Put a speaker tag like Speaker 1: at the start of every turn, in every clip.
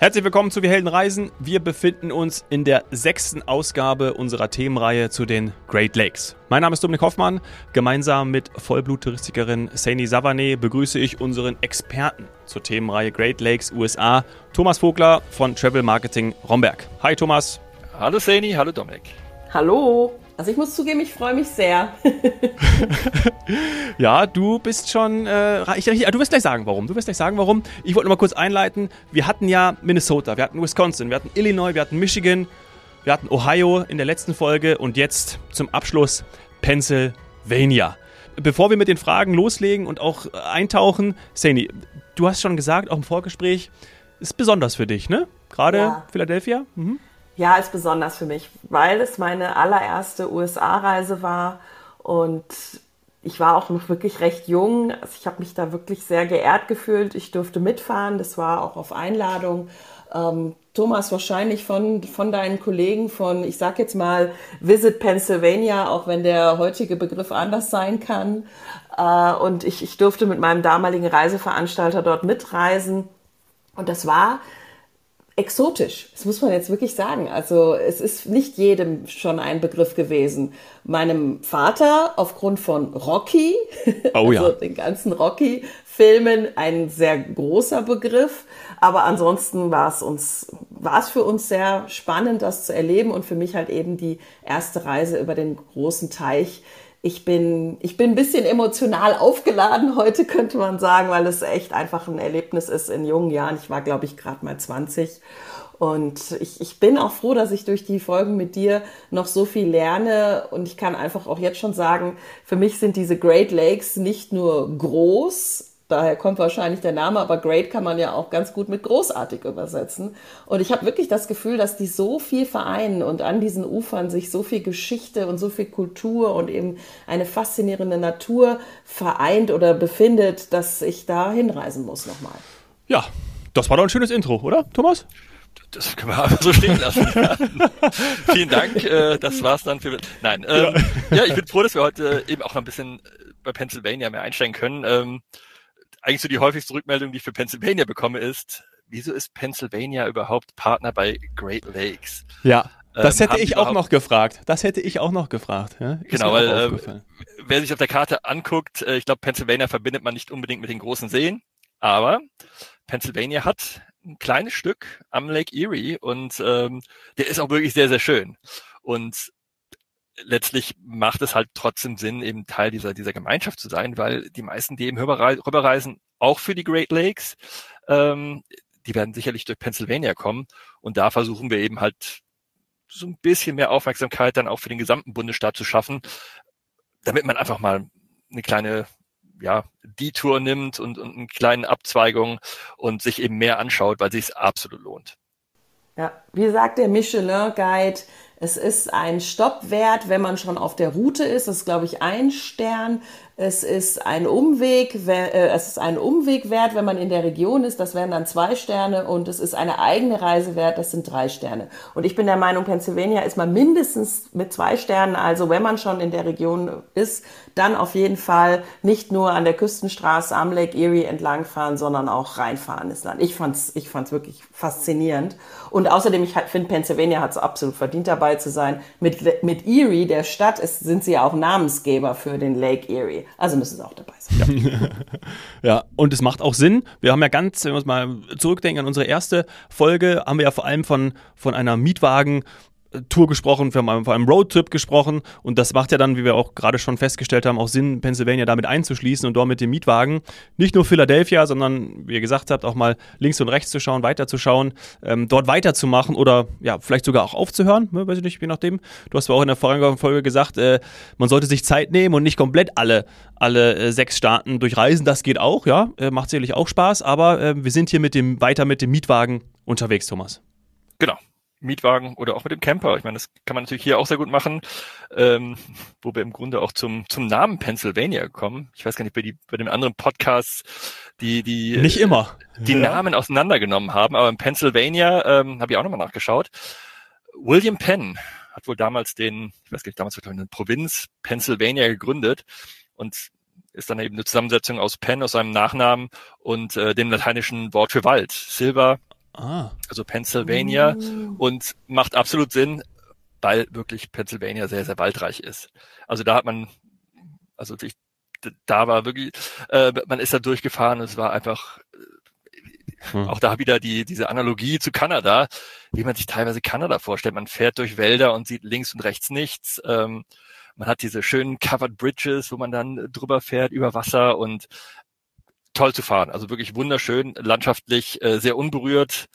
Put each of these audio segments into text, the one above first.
Speaker 1: Herzlich willkommen zu Wir Helden Reisen. Wir befinden uns in der sechsten Ausgabe unserer Themenreihe zu den Great Lakes. Mein Name ist Dominik Hoffmann. Gemeinsam mit Vollblut-Touristikerin Saini Savane begrüße ich unseren Experten zur Themenreihe Great Lakes USA, Thomas Vogler von Travel Marketing Romberg. Hi Thomas.
Speaker 2: Hallo Saini, hallo Dominik.
Speaker 3: Hallo. Also ich muss zugeben, ich freue mich sehr.
Speaker 1: ja, du bist schon. Äh, ich, ich, du wirst gleich sagen, warum. Du wirst gleich sagen, warum. Ich wollte noch mal kurz einleiten. Wir hatten ja Minnesota, wir hatten Wisconsin, wir hatten Illinois, wir hatten Michigan, wir hatten Ohio in der letzten Folge und jetzt zum Abschluss Pennsylvania. Bevor wir mit den Fragen loslegen und auch eintauchen, Sani, du hast schon gesagt, auch im Vorgespräch, ist besonders für dich, ne? Gerade ja. Philadelphia?
Speaker 3: Mhm. Ja, ist besonders für mich, weil es meine allererste USA-Reise war und ich war auch noch wirklich recht jung. Also ich habe mich da wirklich sehr geehrt gefühlt. Ich durfte mitfahren. Das war auch auf Einladung. Ähm, Thomas, wahrscheinlich von, von deinen Kollegen von, ich sag jetzt mal, Visit Pennsylvania, auch wenn der heutige Begriff anders sein kann. Äh, und ich, ich durfte mit meinem damaligen Reiseveranstalter dort mitreisen. Und das war exotisch. Das muss man jetzt wirklich sagen. Also es ist nicht jedem schon ein Begriff gewesen. Meinem Vater aufgrund von Rocky, oh, ja. also den ganzen Rocky-Filmen, ein sehr großer Begriff. Aber ansonsten war es uns, war es für uns sehr spannend, das zu erleben und für mich halt eben die erste Reise über den großen Teich ich bin, ich bin ein bisschen emotional aufgeladen heute, könnte man sagen, weil es echt einfach ein Erlebnis ist in jungen Jahren. Ich war, glaube ich, gerade mal 20. Und ich, ich bin auch froh, dass ich durch die Folgen mit dir noch so viel lerne. Und ich kann einfach auch jetzt schon sagen, für mich sind diese Great Lakes nicht nur groß, Daher kommt wahrscheinlich der Name, aber great kann man ja auch ganz gut mit großartig übersetzen. Und ich habe wirklich das Gefühl, dass die so viel vereinen und an diesen Ufern sich so viel Geschichte und so viel Kultur und eben eine faszinierende Natur vereint oder befindet, dass ich da hinreisen muss nochmal.
Speaker 1: Ja, das war doch ein schönes Intro, oder, Thomas?
Speaker 2: Das können wir einfach so stehen lassen. Vielen Dank. Äh, das war's dann für. Nein. Ähm, ja. ja. ich bin froh, dass wir heute eben auch noch ein bisschen bei Pennsylvania mehr einsteigen können. Ähm, eigentlich so die häufigste Rückmeldung, die ich für Pennsylvania bekomme, ist, wieso ist Pennsylvania überhaupt Partner bei Great Lakes?
Speaker 1: Ja. Das ähm, hätte ich auch noch gefragt. Das hätte ich auch noch gefragt. Ja,
Speaker 2: genau, weil äh, wer sich auf der Karte anguckt, äh, ich glaube, Pennsylvania verbindet man nicht unbedingt mit den großen Seen, aber Pennsylvania hat ein kleines Stück am Lake Erie und ähm, der ist auch wirklich sehr, sehr schön. Und letztlich macht es halt trotzdem Sinn, eben Teil dieser, dieser Gemeinschaft zu sein, weil die meisten, die eben rüberreisen, auch für die Great Lakes, ähm, die werden sicherlich durch Pennsylvania kommen. Und da versuchen wir eben halt so ein bisschen mehr Aufmerksamkeit dann auch für den gesamten Bundesstaat zu schaffen, damit man einfach mal eine kleine ja, Detour nimmt und, und eine kleine Abzweigung und sich eben mehr anschaut, weil sich es absolut lohnt.
Speaker 3: Ja, wie sagt der Michelin Guide, es ist ein Stopp wert, wenn man schon auf der Route ist. Das ist, glaube ich, ein Stern. Es ist ein Umweg, äh, es ist ein Umweg wert, wenn man in der Region ist. Das wären dann zwei Sterne und es ist eine eigene Reise wert. Das sind drei Sterne. Und ich bin der Meinung, Pennsylvania ist man mindestens mit zwei Sternen. Also wenn man schon in der Region ist, dann auf jeden Fall nicht nur an der Küstenstraße am Lake Erie entlangfahren, sondern auch reinfahren ins Land. Ich fand's, ich fand's wirklich faszinierend. Und außerdem, ich finde, Pennsylvania hat es absolut verdient dabei zu sein. Mit, mit Erie, der Stadt, ist, sind sie ja auch Namensgeber für den Lake Erie. Also müssen sie auch dabei sein.
Speaker 1: Ja. ja, und es macht auch Sinn. Wir haben ja ganz, wenn wir uns mal zurückdenken an unsere erste Folge, haben wir ja vor allem von, von einer Mietwagen- Tour gesprochen, wir haben vor einem Roadtrip gesprochen und das macht ja dann, wie wir auch gerade schon festgestellt haben, auch Sinn, Pennsylvania damit einzuschließen und dort mit dem Mietwagen nicht nur Philadelphia, sondern wie ihr gesagt habt, auch mal links und rechts zu schauen, weiterzuschauen, ähm, dort weiterzumachen oder ja, vielleicht sogar auch aufzuhören, ne, weiß ich nicht, je nachdem. Du hast ja auch in der vorherigen Folge gesagt, äh, man sollte sich Zeit nehmen und nicht komplett alle, alle äh, sechs Staaten durchreisen. Das geht auch, ja, äh, macht sicherlich auch Spaß, aber äh, wir sind hier mit dem, weiter mit dem Mietwagen unterwegs, Thomas.
Speaker 2: Genau, Mietwagen oder auch mit dem Camper. Ich meine, das kann man natürlich hier auch sehr gut machen, ähm, wo wir im Grunde auch zum, zum Namen Pennsylvania kommen. Ich weiß gar nicht, bei, die, bei den anderen Podcasts, die, die,
Speaker 1: nicht immer.
Speaker 2: die ja. Namen auseinandergenommen haben, aber in Pennsylvania ähm, habe ich auch nochmal nachgeschaut. William Penn hat wohl damals den, ich weiß gar nicht, damals war eine Provinz Pennsylvania gegründet und ist dann eben eine Zusammensetzung aus Penn, aus seinem Nachnamen und äh, dem lateinischen Wort für Wald. Silber Ah. Also Pennsylvania mm. und macht absolut Sinn, weil wirklich Pennsylvania sehr, sehr waldreich ist. Also da hat man, also ich, da war wirklich, äh, man ist da durchgefahren, es war einfach hm. Auch da wieder die, diese Analogie zu Kanada, wie man sich teilweise Kanada vorstellt. Man fährt durch Wälder und sieht links und rechts nichts. Ähm, man hat diese schönen Covered Bridges, wo man dann drüber fährt über Wasser und toll zu fahren. Also wirklich wunderschön, landschaftlich äh, sehr unberührt,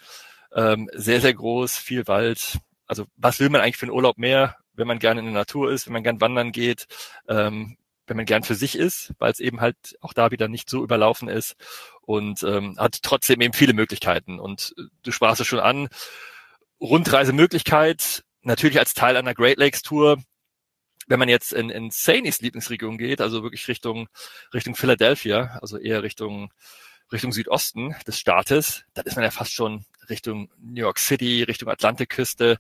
Speaker 2: ähm, sehr, sehr groß, viel Wald. Also was will man eigentlich für einen Urlaub mehr, wenn man gerne in der Natur ist, wenn man gern wandern geht, ähm, wenn man gern für sich ist, weil es eben halt auch da wieder nicht so überlaufen ist und ähm, hat trotzdem eben viele Möglichkeiten. Und äh, du sprachst es schon an, Rundreisemöglichkeit, natürlich als Teil einer Great Lakes Tour. Wenn man jetzt in, in Sainys Lieblingsregion geht, also wirklich Richtung, Richtung Philadelphia, also eher Richtung, Richtung Südosten des Staates, dann ist man ja fast schon Richtung New York City, Richtung Atlantikküste.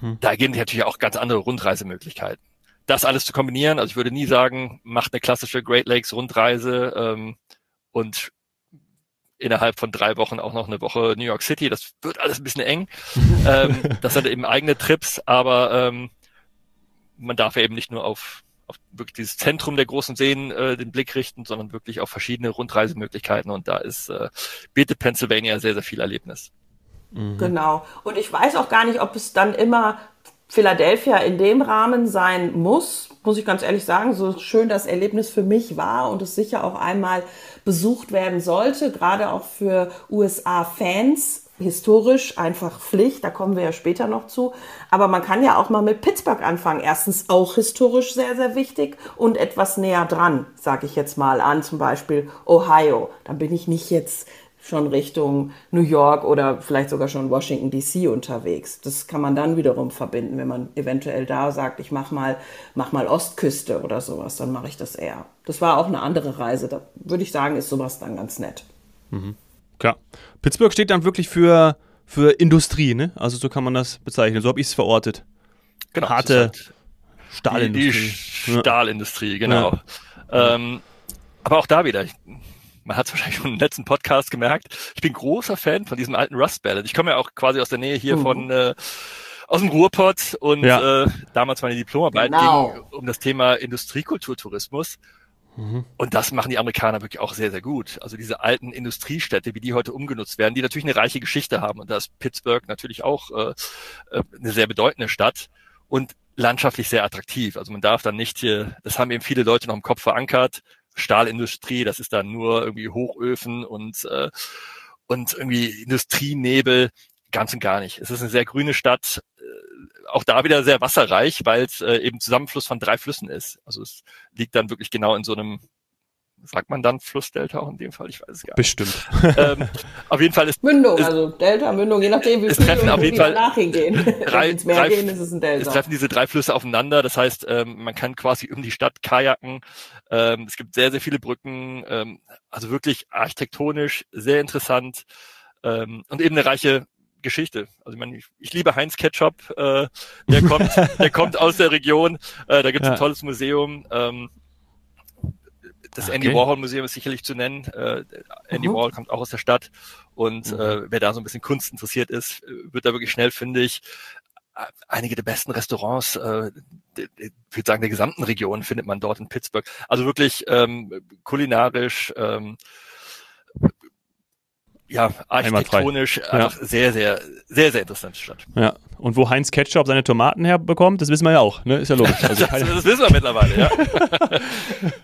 Speaker 2: Mhm. Da gehen natürlich auch ganz andere Rundreisemöglichkeiten das alles zu kombinieren, also ich würde nie sagen, macht eine klassische Great Lakes Rundreise ähm, und innerhalb von drei Wochen auch noch eine Woche New York City. Das wird alles ein bisschen eng. ähm, das sind eben eigene Trips, aber ähm, man darf ja eben nicht nur auf, auf wirklich dieses Zentrum der großen Seen äh, den Blick richten, sondern wirklich auf verschiedene Rundreisemöglichkeiten. Und da ist äh, bietet Pennsylvania sehr, sehr viel Erlebnis.
Speaker 3: Mhm. Genau. Und ich weiß auch gar nicht, ob es dann immer Philadelphia in dem Rahmen sein muss, muss ich ganz ehrlich sagen, so schön das Erlebnis für mich war und es sicher auch einmal besucht werden sollte, gerade auch für USA-Fans, historisch einfach Pflicht, da kommen wir ja später noch zu. Aber man kann ja auch mal mit Pittsburgh anfangen. Erstens auch historisch sehr, sehr wichtig und etwas näher dran, sage ich jetzt mal an, zum Beispiel Ohio. Da bin ich nicht jetzt schon Richtung New York oder vielleicht sogar schon Washington DC unterwegs. Das kann man dann wiederum verbinden, wenn man eventuell da sagt, ich mach mal, mach mal Ostküste oder sowas, dann mache ich das eher. Das war auch eine andere Reise. Da würde ich sagen, ist sowas dann ganz nett.
Speaker 1: Mhm. Klar. Pittsburgh steht dann wirklich für, für Industrie, ne? Also so kann man das bezeichnen. So habe ich es verortet.
Speaker 2: Genau.
Speaker 1: Harte halt Stahlindustrie.
Speaker 2: Die, die Stahlindustrie, genau. Ja. Ähm, aber auch da wieder, ich, man hat es wahrscheinlich schon im letzten Podcast gemerkt, ich bin großer Fan von diesem alten Rust Ballad. Ich komme ja auch quasi aus der Nähe hier mhm. von äh, aus dem Ruhrpott und ja. äh, damals meine Diplomarbeit genau. ging um das Thema Industriekulturtourismus. Mhm. Und das machen die Amerikaner wirklich auch sehr, sehr gut. Also diese alten Industriestädte, wie die heute umgenutzt werden, die natürlich eine reiche Geschichte haben. Und da ist Pittsburgh natürlich auch äh, äh eine sehr bedeutende Stadt und landschaftlich sehr attraktiv. Also man darf dann nicht hier, das haben eben viele Leute noch im Kopf verankert, Stahlindustrie, das ist dann nur irgendwie Hochöfen und, äh, und irgendwie Industrienebel. Ganz und gar nicht. Es ist eine sehr grüne Stadt, auch da wieder sehr wasserreich, weil es äh, eben Zusammenfluss von drei Flüssen ist. Also es liegt dann wirklich genau in so einem sagt man dann Flussdelta auch in dem Fall? Ich weiß es gar nicht.
Speaker 1: Bestimmt.
Speaker 2: Ähm, auf jeden Fall ist
Speaker 3: Mündung, ist, also Delta, Mündung, je nachdem, wie
Speaker 2: es treffen auf jeden Fall
Speaker 3: nachhingehen.
Speaker 2: Drei, Wenn Meer drei, gehen, ist es ein Delta. Es treffen diese drei Flüsse aufeinander. Das heißt, ähm, man kann quasi um die Stadt kajaken. Ähm, es gibt sehr, sehr viele Brücken. Ähm, also wirklich architektonisch sehr interessant ähm, und eben eine reiche Geschichte. Also ich, meine, ich, ich liebe Heinz Ketchup, äh, der kommt, der kommt aus der Region. Äh, da gibt es ja. ein tolles Museum. Ähm, das okay. Andy Warhol Museum ist sicherlich zu nennen. Äh, Andy mhm. Warhol kommt auch aus der Stadt und mhm. äh, wer da so ein bisschen Kunst interessiert ist, wird da wirklich schnell fündig. Äh, einige der besten Restaurants, äh, ich würde sagen, der gesamten Region findet man dort in Pittsburgh. Also wirklich ähm, kulinarisch, ähm, ja, architektonisch einfach ja. sehr, sehr, sehr, sehr interessante Stadt.
Speaker 1: Ja. Und wo Heinz Ketchup seine Tomaten herbekommt, das wissen wir ja auch, ne? Ist ja logisch.
Speaker 2: Also das, das, wissen wir mittlerweile, ja.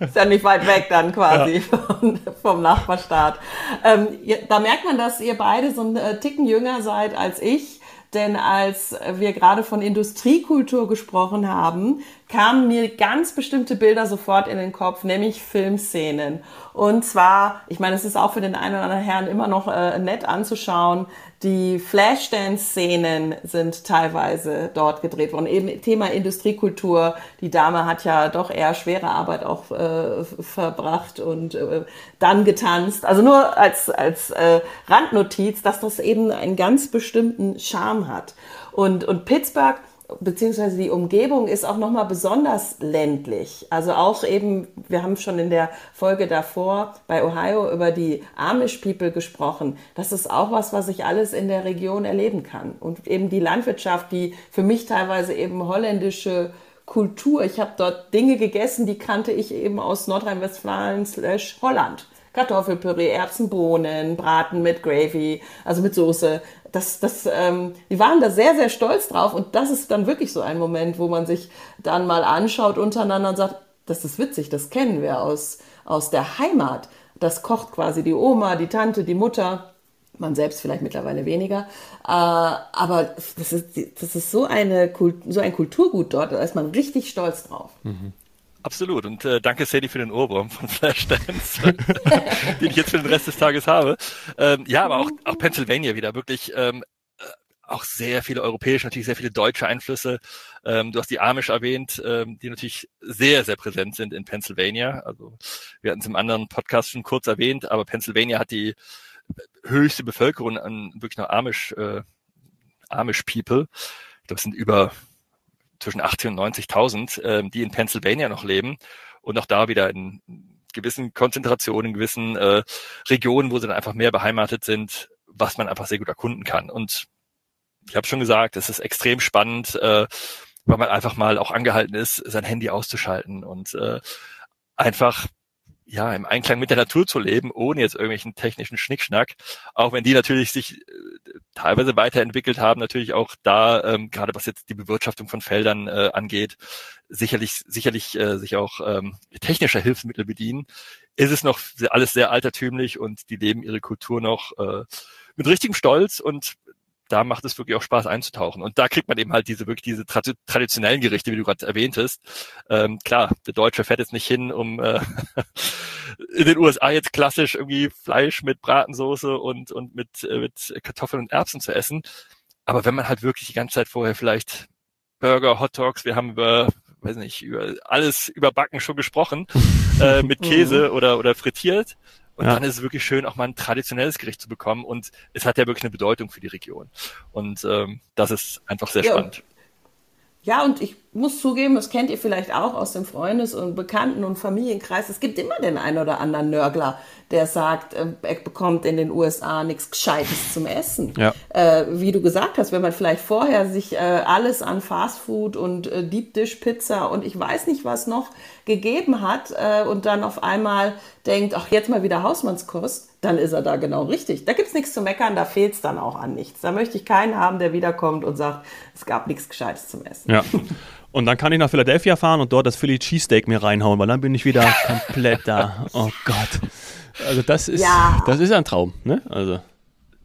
Speaker 3: ist ja nicht weit weg dann quasi ja. vom, vom, Nachbarstaat. Ähm, da merkt man, dass ihr beide so ein äh, Ticken jünger seid als ich. Denn als wir gerade von Industriekultur gesprochen haben, kamen mir ganz bestimmte Bilder sofort in den Kopf, nämlich Filmszenen. Und zwar, ich meine, es ist auch für den einen oder anderen Herrn immer noch äh, nett anzuschauen, die Flashdance-Szenen sind teilweise dort gedreht worden. Eben Thema Industriekultur. Die Dame hat ja doch eher schwere Arbeit auch äh, verbracht und äh, dann getanzt. Also nur als, als äh, Randnotiz, dass das eben einen ganz bestimmten Charme hat. Und, und Pittsburgh beziehungsweise die Umgebung ist auch nochmal besonders ländlich. Also auch eben, wir haben schon in der Folge davor bei Ohio über die Amish People gesprochen. Das ist auch was, was ich alles in der Region erleben kann. Und eben die Landwirtschaft, die für mich teilweise eben holländische Kultur. Ich habe dort Dinge gegessen, die kannte ich eben aus Nordrhein-Westfalen slash Holland. Kartoffelpüree, Erbsen, Bohnen, Braten mit Gravy, also mit Soße. Das, das, ähm, die waren da sehr, sehr stolz drauf und das ist dann wirklich so ein Moment, wo man sich dann mal anschaut untereinander und sagt, das ist witzig, das kennen wir aus, aus der Heimat. Das kocht quasi die Oma, die Tante, die Mutter, man selbst vielleicht mittlerweile weniger. Äh, aber das ist, das ist so, eine, so ein Kulturgut dort, da ist man richtig stolz drauf. Mhm.
Speaker 2: Absolut. Und äh, danke, Sadie, für den Ohrwurm von Flashdance, den ich jetzt für den Rest des Tages habe. Ähm, ja, aber auch, auch Pennsylvania wieder. Wirklich ähm, äh, auch sehr viele europäische, natürlich sehr viele deutsche Einflüsse. Ähm, du hast die Amish erwähnt, ähm, die natürlich sehr, sehr präsent sind in Pennsylvania. Also wir hatten es im anderen Podcast schon kurz erwähnt, aber Pennsylvania hat die höchste Bevölkerung an wirklich noch Amish, äh, Amish People. Das sind über zwischen 80 und 90.000, äh, die in Pennsylvania noch leben und auch da wieder in gewissen Konzentrationen, in gewissen äh, Regionen, wo sie dann einfach mehr beheimatet sind, was man einfach sehr gut erkunden kann. Und ich habe schon gesagt, es ist extrem spannend, äh, weil man einfach mal auch angehalten ist, sein Handy auszuschalten und äh, einfach ja, im Einklang mit der Natur zu leben, ohne jetzt irgendwelchen technischen Schnickschnack. Auch wenn die natürlich sich äh, teilweise weiterentwickelt haben, natürlich auch da, ähm, gerade was jetzt die Bewirtschaftung von Feldern äh, angeht, sicherlich, sicherlich äh, sich auch ähm, technischer Hilfsmittel bedienen, ist es noch alles sehr altertümlich und die leben ihre Kultur noch äh, mit richtigem Stolz und da macht es wirklich auch Spaß einzutauchen. Und da kriegt man eben halt diese wirklich diese tra traditionellen Gerichte, wie du gerade erwähntest. Ähm, klar, der Deutsche fährt jetzt nicht hin, um äh, in den USA jetzt klassisch irgendwie Fleisch mit Bratensoße und, und mit, äh, mit Kartoffeln und Erbsen zu essen. Aber wenn man halt wirklich die ganze Zeit vorher vielleicht Burger, Hot Dogs, wir haben über, weiß nicht, über alles überbacken schon gesprochen, äh, mit Käse mhm. oder, oder frittiert. Und ja. dann ist es wirklich schön, auch mal ein traditionelles Gericht zu bekommen. Und es hat ja wirklich eine Bedeutung für die Region. Und ähm, das ist einfach sehr ja. spannend.
Speaker 3: Ja, und ich muss zugeben, das kennt ihr vielleicht auch aus dem Freundes- und Bekannten- und Familienkreis. Es gibt immer den einen oder anderen Nörgler, der sagt, äh, er bekommt in den USA nichts Gescheites zum Essen. Ja. Äh, wie du gesagt hast, wenn man vielleicht vorher sich äh, alles an Fastfood und äh, Deep Dish Pizza und ich weiß nicht was noch gegeben hat äh, und dann auf einmal denkt, ach jetzt mal wieder Hausmannskost, dann ist er da genau richtig. Da gibt's nichts zu meckern, da fehlt's dann auch an nichts. Da möchte ich keinen haben, der wiederkommt und sagt, es gab nichts Gescheites zum Essen.
Speaker 1: Ja. Und dann kann ich nach Philadelphia fahren und dort das Philly Cheesesteak mir reinhauen, weil dann bin ich wieder komplett da. Oh Gott. Also das ist, ja. das ist ein Traum, ne? Also.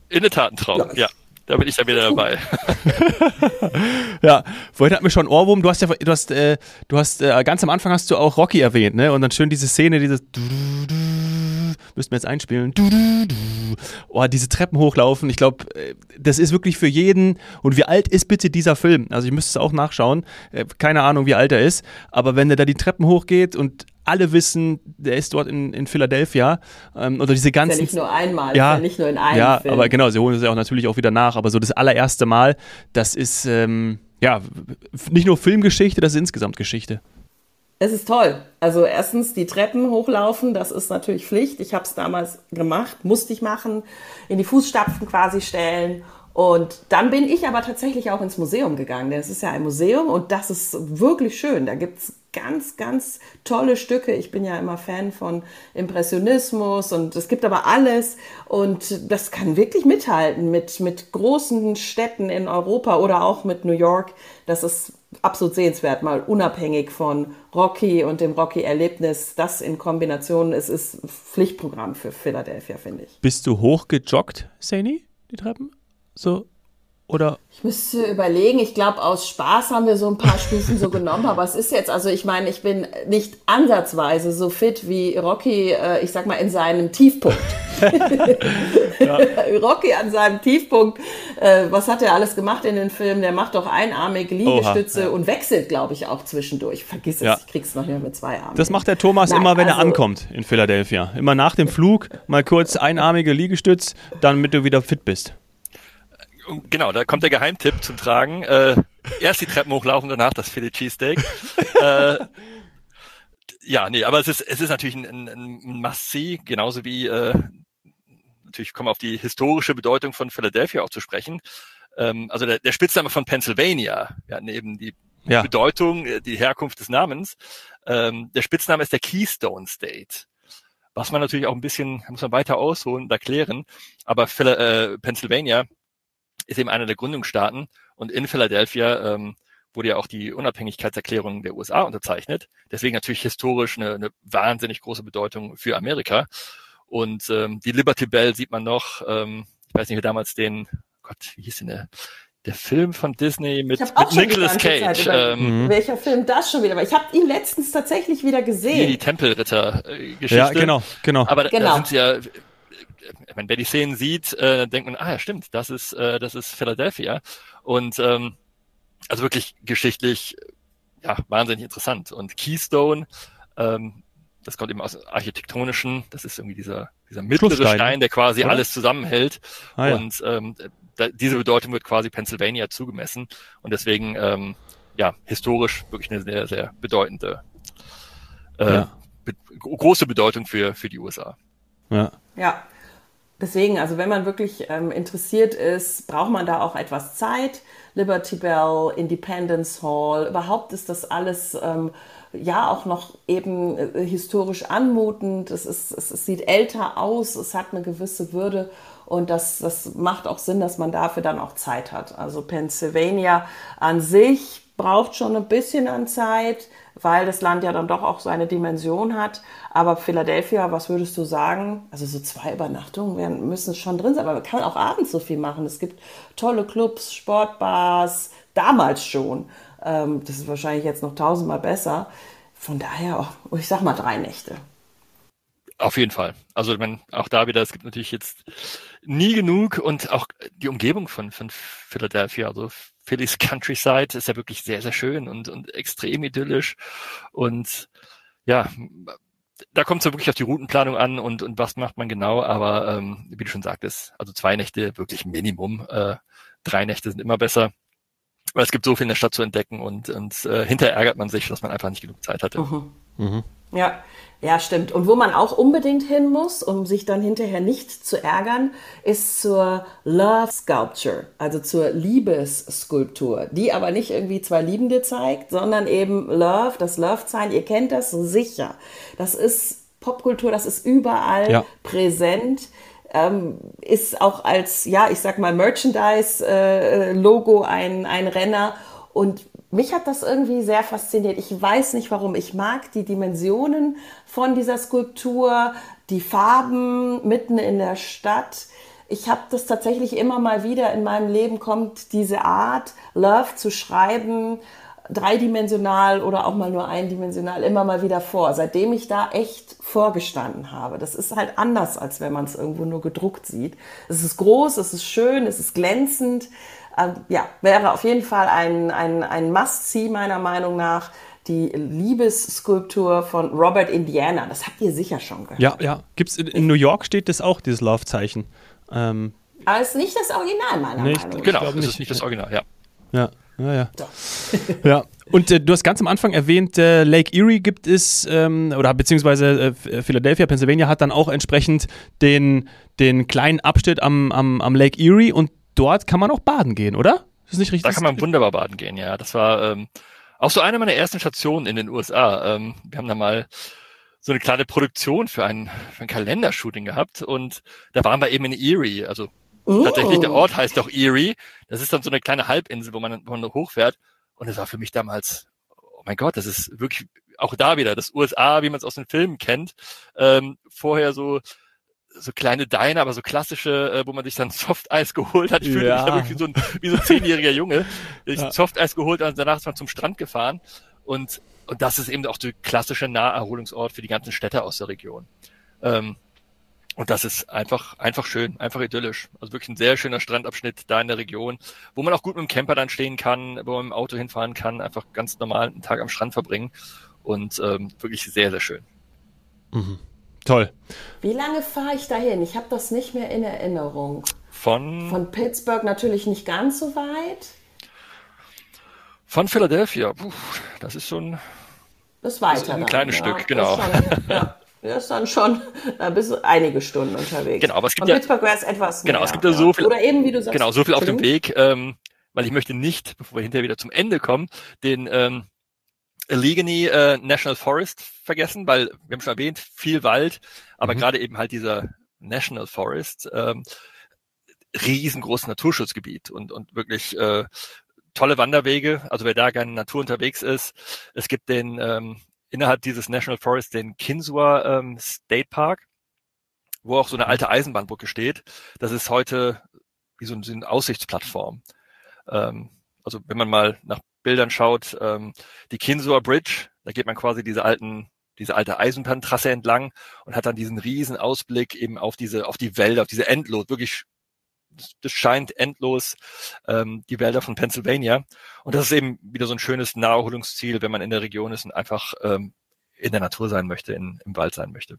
Speaker 2: In der Tat ein Traum, ja. ja. Da bin ich dann wieder dabei.
Speaker 1: ja, vorhin hat mir schon Ohrwurm. Du hast ja, du hast, äh, du hast äh, ganz am Anfang hast du auch Rocky erwähnt, ne? Und dann schön diese Szene, dieses müssten wir jetzt einspielen. Oh, diese Treppen hochlaufen. Ich glaube, äh, das ist wirklich für jeden. Und wie alt ist bitte dieser Film? Also ich müsste es auch nachschauen. Äh, keine Ahnung, wie alt er ist. Aber wenn der da die Treppen hochgeht und alle wissen, der ist dort in, in Philadelphia. Ähm, oder diese ganzen.
Speaker 3: Ist ja nicht nur einmal, ja, ja nicht nur in einem
Speaker 1: ja, Film. aber genau, sie holen es ja auch natürlich auch wieder nach. Aber so das allererste Mal, das ist ähm, ja nicht nur Filmgeschichte, das ist insgesamt Geschichte.
Speaker 3: Es ist toll. Also erstens die Treppen hochlaufen, das ist natürlich Pflicht. Ich habe es damals gemacht, musste ich machen, in die Fußstapfen quasi stellen und dann bin ich aber tatsächlich auch ins Museum gegangen. Das ist ja ein Museum und das ist wirklich schön. Da gibt's ganz, ganz tolle Stücke. Ich bin ja immer Fan von Impressionismus und es gibt aber alles und das kann wirklich mithalten mit, mit großen Städten in Europa oder auch mit New York. Das ist absolut sehenswert, mal unabhängig von Rocky und dem Rocky-Erlebnis. Das in Kombination, es ist Pflichtprogramm für Philadelphia, finde ich.
Speaker 1: Bist du hochgejoggt, Sani, die Treppen? So, oder?
Speaker 3: Ich müsste überlegen, ich glaube, aus Spaß haben wir so ein paar Stufen so genommen, aber es ist jetzt, also ich meine, ich bin nicht ansatzweise so fit wie Rocky, äh, ich sag mal, in seinem Tiefpunkt. Rocky an seinem Tiefpunkt, äh, was hat er alles gemacht in den Filmen? Der macht doch einarmige Liegestütze ja. und wechselt, glaube ich, auch zwischendurch. Vergiss es, ja. ich krieg's noch nicht mit zwei Armen.
Speaker 1: Das macht der Thomas Nein, immer, wenn also, er ankommt in Philadelphia. Immer nach dem Flug mal kurz einarmige Liegestütz, damit du wieder fit bist
Speaker 2: genau, da kommt der Geheimtipp zum Tragen. Äh, erst die Treppen hochlaufen, danach das Philly Cheesesteak. äh, ja, nee, aber es ist, es ist natürlich ein, ein, ein Must-See, genauso wie äh, natürlich kommen wir auf die historische Bedeutung von Philadelphia auch zu sprechen. Ähm, also der, der Spitzname von Pennsylvania, wir hatten eben die ja. Bedeutung, äh, die Herkunft des Namens. Ähm, der Spitzname ist der Keystone State. Was man natürlich auch ein bisschen, muss man weiter ausholen und erklären. Aber Phila äh, Pennsylvania ist eben einer der Gründungsstaaten und in Philadelphia ähm, wurde ja auch die Unabhängigkeitserklärung der USA unterzeichnet. Deswegen natürlich historisch eine, eine wahnsinnig große Bedeutung für Amerika. Und ähm, die Liberty Bell sieht man noch, ähm, ich weiß nicht, wer damals den, Gott, wie hieß denn der? Der Film von Disney mit, mit Nicolas Cage.
Speaker 3: Ähm. Welcher Film das schon wieder war? Ich habe ihn letztens tatsächlich wieder gesehen.
Speaker 2: Die Tempelritter-Geschichte.
Speaker 1: Ja, genau, genau.
Speaker 2: Aber
Speaker 3: genau.
Speaker 2: da sind sie ja, wenn wer die Szenen sieht, äh, denkt man, ah ja, stimmt, das ist, äh, das ist Philadelphia. Und ähm, also wirklich geschichtlich ja, wahnsinnig interessant. Und Keystone, ähm, das kommt eben aus architektonischen, das ist irgendwie dieser, dieser mittlere Stein, der quasi Oder? alles zusammenhält. Ah, ja. Und ähm, da, diese Bedeutung wird quasi Pennsylvania zugemessen. Und deswegen, ähm, ja, historisch wirklich eine sehr, sehr bedeutende, äh, ja. be große Bedeutung für, für die USA.
Speaker 3: Ja. Ja. Deswegen, also wenn man wirklich ähm, interessiert ist, braucht man da auch etwas Zeit. Liberty Bell, Independence Hall, überhaupt ist das alles ähm, ja auch noch eben äh, historisch anmutend. Es, ist, es, es sieht älter aus, es hat eine gewisse Würde und das, das macht auch Sinn, dass man dafür dann auch Zeit hat. Also Pennsylvania an sich braucht schon ein bisschen an Zeit, weil das Land ja dann doch auch seine Dimension hat. Aber Philadelphia, was würdest du sagen? Also so zwei Übernachtungen werden, müssen schon drin sein, aber man kann auch abends so viel machen. Es gibt tolle Clubs, Sportbars, damals schon. Ähm, das ist wahrscheinlich jetzt noch tausendmal besser. Von daher, oh, ich sag mal drei Nächte.
Speaker 2: Auf jeden Fall. Also ich meine, auch da wieder, es gibt natürlich jetzt nie genug und auch die Umgebung von, von Philadelphia, also Phillies Countryside ist ja wirklich sehr, sehr schön und, und extrem idyllisch. Und ja, da kommt es ja wirklich auf die Routenplanung an und, und was macht man genau, aber ähm, wie du schon sagtest, also zwei Nächte wirklich Minimum, äh, drei Nächte sind immer besser. Weil es gibt so viel in der Stadt zu entdecken und, und äh, hinterher ärgert man sich, dass man einfach nicht genug Zeit hatte. Mhm.
Speaker 3: Mhm. Ja, ja, stimmt. Und wo man auch unbedingt hin muss, um sich dann hinterher nicht zu ärgern, ist zur Love Sculpture, also zur Liebesskulptur, die aber nicht irgendwie zwei Liebende zeigt, sondern eben Love, das Love-Zeichen, ihr kennt das sicher. Das ist Popkultur, das ist überall ja. präsent. Ähm, ist auch als, ja, ich sag mal, Merchandise-Logo äh, ein, ein Renner. Und mich hat das irgendwie sehr fasziniert. Ich weiß nicht warum. Ich mag die Dimensionen von dieser Skulptur, die Farben mitten in der Stadt. Ich habe das tatsächlich immer mal wieder in meinem Leben kommt diese Art, Love zu schreiben, dreidimensional oder auch mal nur eindimensional immer mal wieder vor, seitdem ich da echt vorgestanden habe. Das ist halt anders, als wenn man es irgendwo nur gedruckt sieht. Es ist groß, es ist schön, es ist glänzend äh, ja, wäre auf jeden Fall ein, ein, ein Must-See meiner Meinung nach. Die Liebesskulptur von Robert Indiana. Das habt ihr sicher schon gehört.
Speaker 1: Ja, ja. Gibt's in, in New York steht das auch, dieses Love-Zeichen.
Speaker 3: Ähm, Aber es ist nicht das Original, meiner nicht, Meinung
Speaker 2: nach. Genau, es ist nicht das Original, ja.
Speaker 1: Ja. Ja, ja. ja. Und äh, du hast ganz am Anfang erwähnt, äh, Lake Erie gibt es, ähm, oder beziehungsweise äh, Philadelphia, Pennsylvania hat dann auch entsprechend den, den kleinen Abschnitt am, am, am Lake Erie und dort kann man auch baden gehen, oder?
Speaker 2: ist nicht richtig. Da kann man wunderbar baden gehen, ja. Das war ähm, auch so eine meiner ersten Stationen in den USA. Ähm, wir haben da mal so eine kleine Produktion für ein, für ein Kalendershooting gehabt und da waren wir eben in Erie. Also oh. tatsächlich, der Ort heißt doch Erie. Das ist dann so eine kleine Halbinsel, wo man, wo man hochfährt. Und es war für mich damals, oh mein Gott, das ist wirklich auch da wieder das USA, wie man es aus den Filmen kennt. Ähm, vorher so so kleine Diner, aber so klassische, äh, wo man sich dann Softeis geholt hat. Ich fühlte ja. mich da wirklich wie so ein, wie so ein zehnjähriger Junge. Ich ja. Softeis geholt und danach ist man zum Strand gefahren. Und, und das ist eben auch der klassische Naherholungsort für die ganzen Städte aus der Region. Ähm, und das ist einfach, einfach schön, einfach idyllisch. Also wirklich ein sehr schöner Strandabschnitt da in der Region, wo man auch gut mit dem Camper dann stehen kann, wo man mit dem Auto hinfahren kann, einfach ganz normal einen Tag am Strand verbringen. Und ähm, wirklich sehr, sehr schön.
Speaker 1: Mhm. Toll.
Speaker 3: Wie lange fahre ich dahin? Ich habe das nicht mehr in Erinnerung.
Speaker 2: Von?
Speaker 3: Von Pittsburgh natürlich nicht ganz so weit.
Speaker 2: Von Philadelphia, puh, das ist schon
Speaker 3: das weiter.
Speaker 2: Ein
Speaker 3: dann,
Speaker 2: kleines
Speaker 3: ja.
Speaker 2: Stück, genau.
Speaker 3: Das ist, schon, ja, das ist dann schon da bist du einige Stunden unterwegs.
Speaker 2: Genau, aber es gibt
Speaker 3: Und
Speaker 2: ja,
Speaker 3: Pittsburgh wäre es etwas
Speaker 2: genau,
Speaker 3: mehr,
Speaker 2: es gibt ja so viel,
Speaker 3: Oder eben, wie du sagst.
Speaker 2: genau, so viel auf dem. Weg, ähm, weil ich möchte nicht, bevor wir hinterher wieder zum Ende kommen, den ähm, Allegheny äh, National Forest vergessen, weil wir haben schon erwähnt, viel Wald, aber
Speaker 1: Mhm.
Speaker 2: gerade eben halt dieser National Forest, ähm, riesengroßes Naturschutzgebiet und, und wirklich äh, tolle Wanderwege. Also wer da gerne Natur unterwegs ist, es gibt den ähm, innerhalb dieses National Forest den Kinsua ähm, State Park, wo auch so eine alte Eisenbahnbrücke steht. Das ist heute wie so eine Aussichtsplattform. Ähm, also wenn man mal nach Bildern schaut, ähm, die Kinsua Bridge, da geht man quasi diese alten diese alte Eisenbahntrasse entlang und hat dann diesen riesen Ausblick eben auf diese auf die Wälder, auf diese endlos wirklich das, das scheint endlos ähm, die Wälder von Pennsylvania. Und das ist eben wieder so ein schönes Naherholungsziel, wenn man in der Region ist und einfach ähm, in der Natur sein möchte, in, im Wald sein möchte.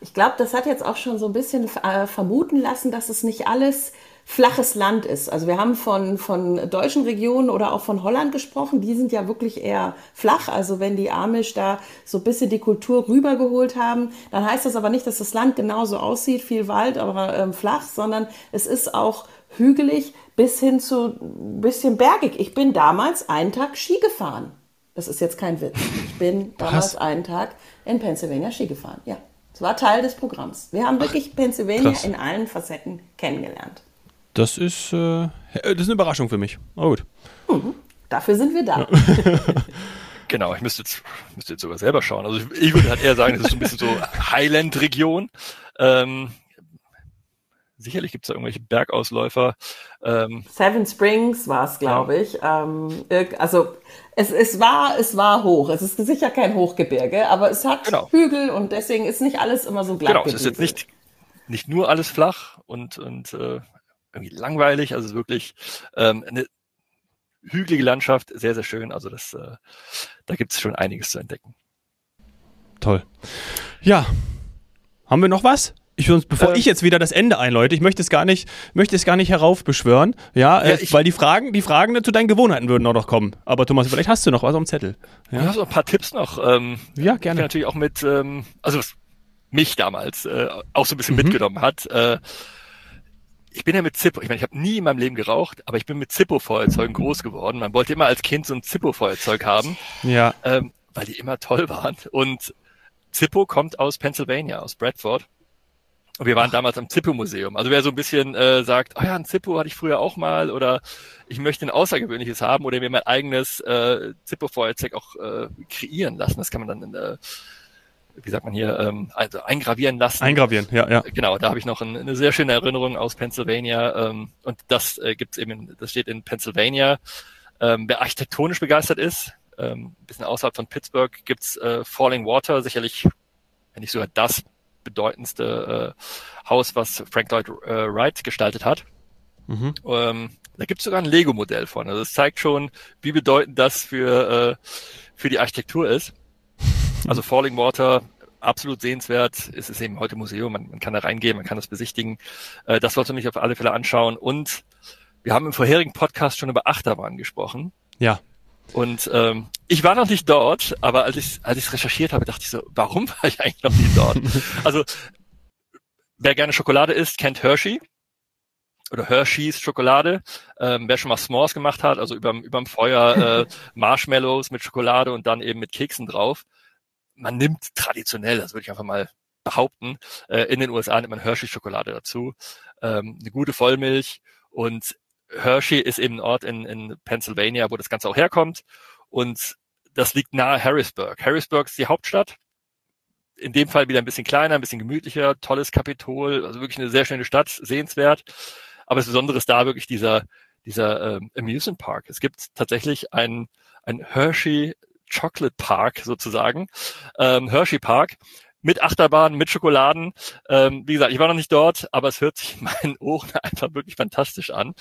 Speaker 3: Ich glaube, das hat jetzt auch schon so ein bisschen äh, vermuten lassen, dass es nicht alles flaches Land ist. Also wir haben von, von deutschen Regionen oder auch von Holland gesprochen. Die sind ja wirklich eher flach. Also wenn die Amish da so ein bisschen die Kultur rübergeholt haben, dann heißt das aber nicht, dass das Land genauso aussieht, viel Wald, aber ähm, flach, sondern es ist auch hügelig bis hin zu ein bisschen bergig. Ich bin damals einen Tag Ski gefahren. Das ist jetzt kein Witz. Ich bin damals einen Tag in Pennsylvania Ski gefahren. Ja, es war Teil des Programms. Wir haben wirklich Pennsylvania
Speaker 1: krass.
Speaker 3: in allen Facetten kennengelernt.
Speaker 1: Das ist, äh, das ist eine Überraschung für mich. Aber gut.
Speaker 3: Dafür sind wir da.
Speaker 2: Genau, ich müsste jetzt, müsste jetzt sogar selber schauen. Also ich, ich würde halt eher sagen, das ist so ein bisschen so Highland-Region. Ähm, sicherlich gibt es da irgendwelche Bergausläufer. Ähm,
Speaker 3: Seven Springs war es, glaube ich. Ähm, also es, es, war, es war hoch. Es ist sicher kein Hochgebirge, aber es hat
Speaker 2: Genau.
Speaker 3: Hügel und deswegen ist nicht alles immer so glatt
Speaker 2: genau, es ist jetzt nicht, nicht nur alles flach und, und äh, irgendwie langweilig. Also es ist wirklich ähm, eine hügelige Landschaft, sehr, sehr schön. Also das, äh, da gibt es schon einiges zu entdecken.
Speaker 1: Toll. Ja. Haben wir noch was? Ich, sonst, bevor
Speaker 2: Ähm.
Speaker 1: ich jetzt wieder das Ende einläute, ich möchte es gar nicht, möchte es gar nicht heraufbeschwören, ja,
Speaker 2: Ja,
Speaker 1: äh,
Speaker 2: ich-
Speaker 1: weil die Fragen, die Fragen zu deinen Gewohnheiten würden auch noch kommen. Aber Thomas, vielleicht hast du noch was am Zettel.
Speaker 2: Ja. Ja, so ein paar Tipps noch. Ähm,
Speaker 1: Ja,
Speaker 2: Ich
Speaker 1: gerne.
Speaker 2: natürlich auch mit, ähm, also was mich damals äh, auch so ein bisschen
Speaker 1: Mhm.
Speaker 2: mitgenommen hat. Äh, ich bin ja mit Zippo, ich meine, ich habe nie in meinem Leben geraucht, aber ich bin mit Zippo-Feuerzeugen groß geworden. Man wollte immer als Kind so ein Zippo-Feuerzeug haben,
Speaker 1: Ja.
Speaker 2: ähm, weil die immer toll waren. Und Zippo kommt aus Pennsylvania, aus Bradford. Und wir waren damals am Zippo-Museum. Also wer so ein bisschen äh, sagt, oh ja, ein Zippo hatte ich früher auch mal oder ich möchte ein außergewöhnliches haben oder mir mein eigenes äh, Zippo-Feuerzeug auch äh, kreieren lassen. Das kann man dann, in, äh, wie sagt man hier, ähm, also eingravieren lassen.
Speaker 1: Eingravieren, ja, ja.
Speaker 2: Genau, da habe ich noch ein, eine sehr schöne Erinnerung aus Pennsylvania. Ähm, und das äh, gibt's eben, in, das steht in Pennsylvania. Ähm, wer architektonisch begeistert ist, ähm, ein bisschen außerhalb von Pittsburgh, gibt's äh, Falling Water, sicherlich, wenn nicht sogar das bedeutendste äh, Haus, was Frank Lloyd äh, Wright gestaltet hat.
Speaker 1: Mhm.
Speaker 2: Ähm, da gibt's sogar ein Lego-Modell von. Also das zeigt schon, wie bedeutend das für, äh, für die Architektur ist. Also Falling Water, absolut sehenswert. Es ist eben heute Museum, man, man kann da reingehen, man kann das besichtigen. Äh, das sollte man sich auf alle Fälle anschauen. Und wir haben im vorherigen Podcast schon über Achterbahn gesprochen.
Speaker 1: Ja.
Speaker 2: Und ähm, ich war noch nicht dort, aber als ich als ich recherchiert habe, dachte ich so, warum war ich eigentlich noch nie dort? also wer gerne Schokolade isst, kennt Hershey oder Hershey's Schokolade. Ähm, wer schon mal S'mores gemacht hat, also überm überm Feuer äh, Marshmallows mit Schokolade und dann eben mit Keksen drauf. Man nimmt traditionell, das würde ich einfach mal behaupten, äh, in den USA nimmt man Hershey Schokolade dazu, ähm, eine gute Vollmilch und Hershey ist eben ein Ort in, in Pennsylvania, wo das Ganze auch herkommt. Und das liegt nahe Harrisburg. Harrisburg ist die Hauptstadt. In dem Fall wieder ein bisschen kleiner, ein bisschen gemütlicher, tolles Kapitol, also wirklich eine sehr schöne Stadt, sehenswert. Aber das Besondere ist da wirklich dieser, dieser ähm, Amusement Park. Es gibt tatsächlich einen, einen Hershey Chocolate Park sozusagen, ähm, Hershey Park mit Achterbahn, mit Schokoladen. Ähm, wie gesagt, ich war noch nicht dort, aber es hört sich in meinen Ohren einfach wirklich fantastisch an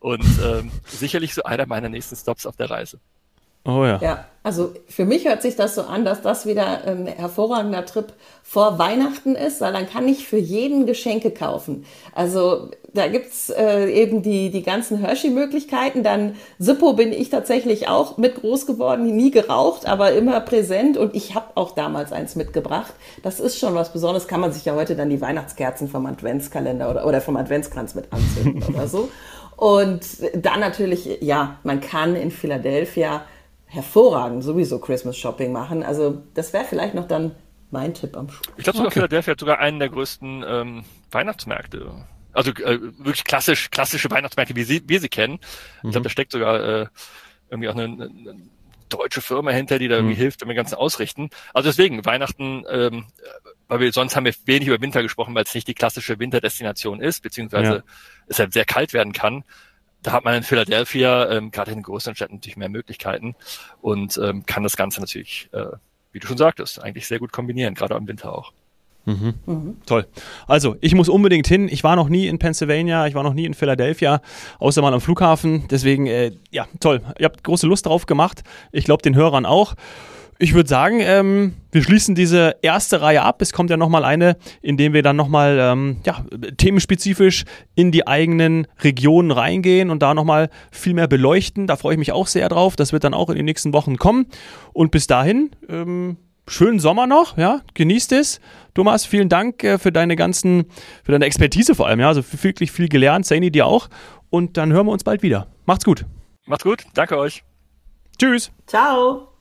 Speaker 2: und ähm, sicherlich so einer meiner nächsten Stops auf der Reise.
Speaker 3: Oh ja. Ja, also für mich hört sich das so an, dass das wieder ein hervorragender Trip vor Weihnachten ist, weil dann kann ich für jeden Geschenke kaufen. Also da gibt's äh, eben die, die ganzen Hershey-Möglichkeiten. Dann Sippo bin ich tatsächlich auch mit groß geworden, nie geraucht, aber immer präsent. Und ich habe auch damals eins mitgebracht. Das ist schon was Besonderes. Kann man sich ja heute dann die Weihnachtskerzen vom Adventskalender oder, oder vom Adventskranz mit anzünden oder so. Und dann natürlich, ja, man kann in Philadelphia hervorragend sowieso Christmas Shopping machen. Also das wäre vielleicht noch dann mein Tipp am Schluss.
Speaker 2: Ich glaube sogar okay. Philadelphia hat sogar einen der größten ähm, Weihnachtsmärkte. Also äh, wirklich klassisch, klassische Weihnachtsmärkte, wie sie, wir sie kennen. Mhm. Ich glaube, da steckt sogar äh, irgendwie auch eine, eine, deutsche Firma hinter, die da irgendwie mhm. hilft, wenn wir ganzen ausrichten. Also deswegen, Weihnachten, ähm, weil wir sonst haben wir wenig über Winter gesprochen, weil es nicht die klassische Winterdestination ist, beziehungsweise ja. es halt sehr kalt werden kann da hat man in Philadelphia, ähm, gerade in den größeren Städten, natürlich mehr Möglichkeiten und ähm, kann das Ganze natürlich, äh, wie du schon sagtest, eigentlich sehr gut kombinieren, gerade im Winter auch.
Speaker 1: Mhm. Mhm. Toll. Also, ich muss unbedingt hin. Ich war noch nie in Pennsylvania, ich war noch nie in Philadelphia, außer mal am Flughafen. Deswegen, äh, ja, toll. Ihr habt große Lust drauf gemacht. Ich glaube, den Hörern auch. Ich würde sagen, ähm, wir schließen diese erste Reihe ab. Es kommt ja nochmal eine, in dem wir dann nochmal ähm, ja, themenspezifisch in die eigenen Regionen reingehen und da nochmal viel mehr beleuchten. Da freue ich mich auch sehr drauf. Das wird dann auch in den nächsten Wochen kommen. Und bis dahin, ähm, schönen Sommer noch, ja, genießt es. Thomas, vielen Dank äh, für deine ganzen, für deine Expertise vor allem, ja, also wirklich viel gelernt. Saini dir auch. Und dann hören wir uns bald wieder. Macht's gut.
Speaker 2: Macht's gut. Danke euch.
Speaker 1: Tschüss.
Speaker 3: Ciao.